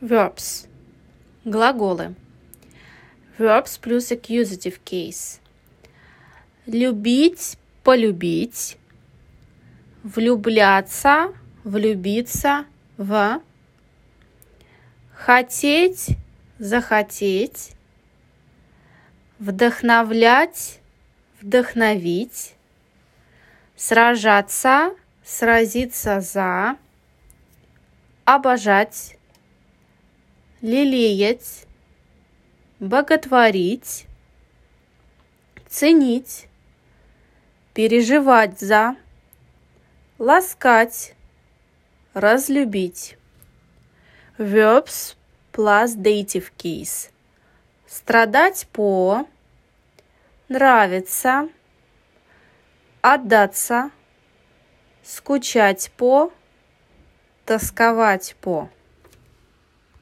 Verbs. Глаголы. Verbs плюс accusative case. Любить, полюбить. Влюбляться, влюбиться в. Хотеть, захотеть. Вдохновлять, вдохновить. Сражаться, сразиться за. Обожать, лелеять, боготворить, ценить, переживать за, ласкать, разлюбить. Verbs plus dative case. Страдать по, нравится, отдаться, скучать по, тосковать по.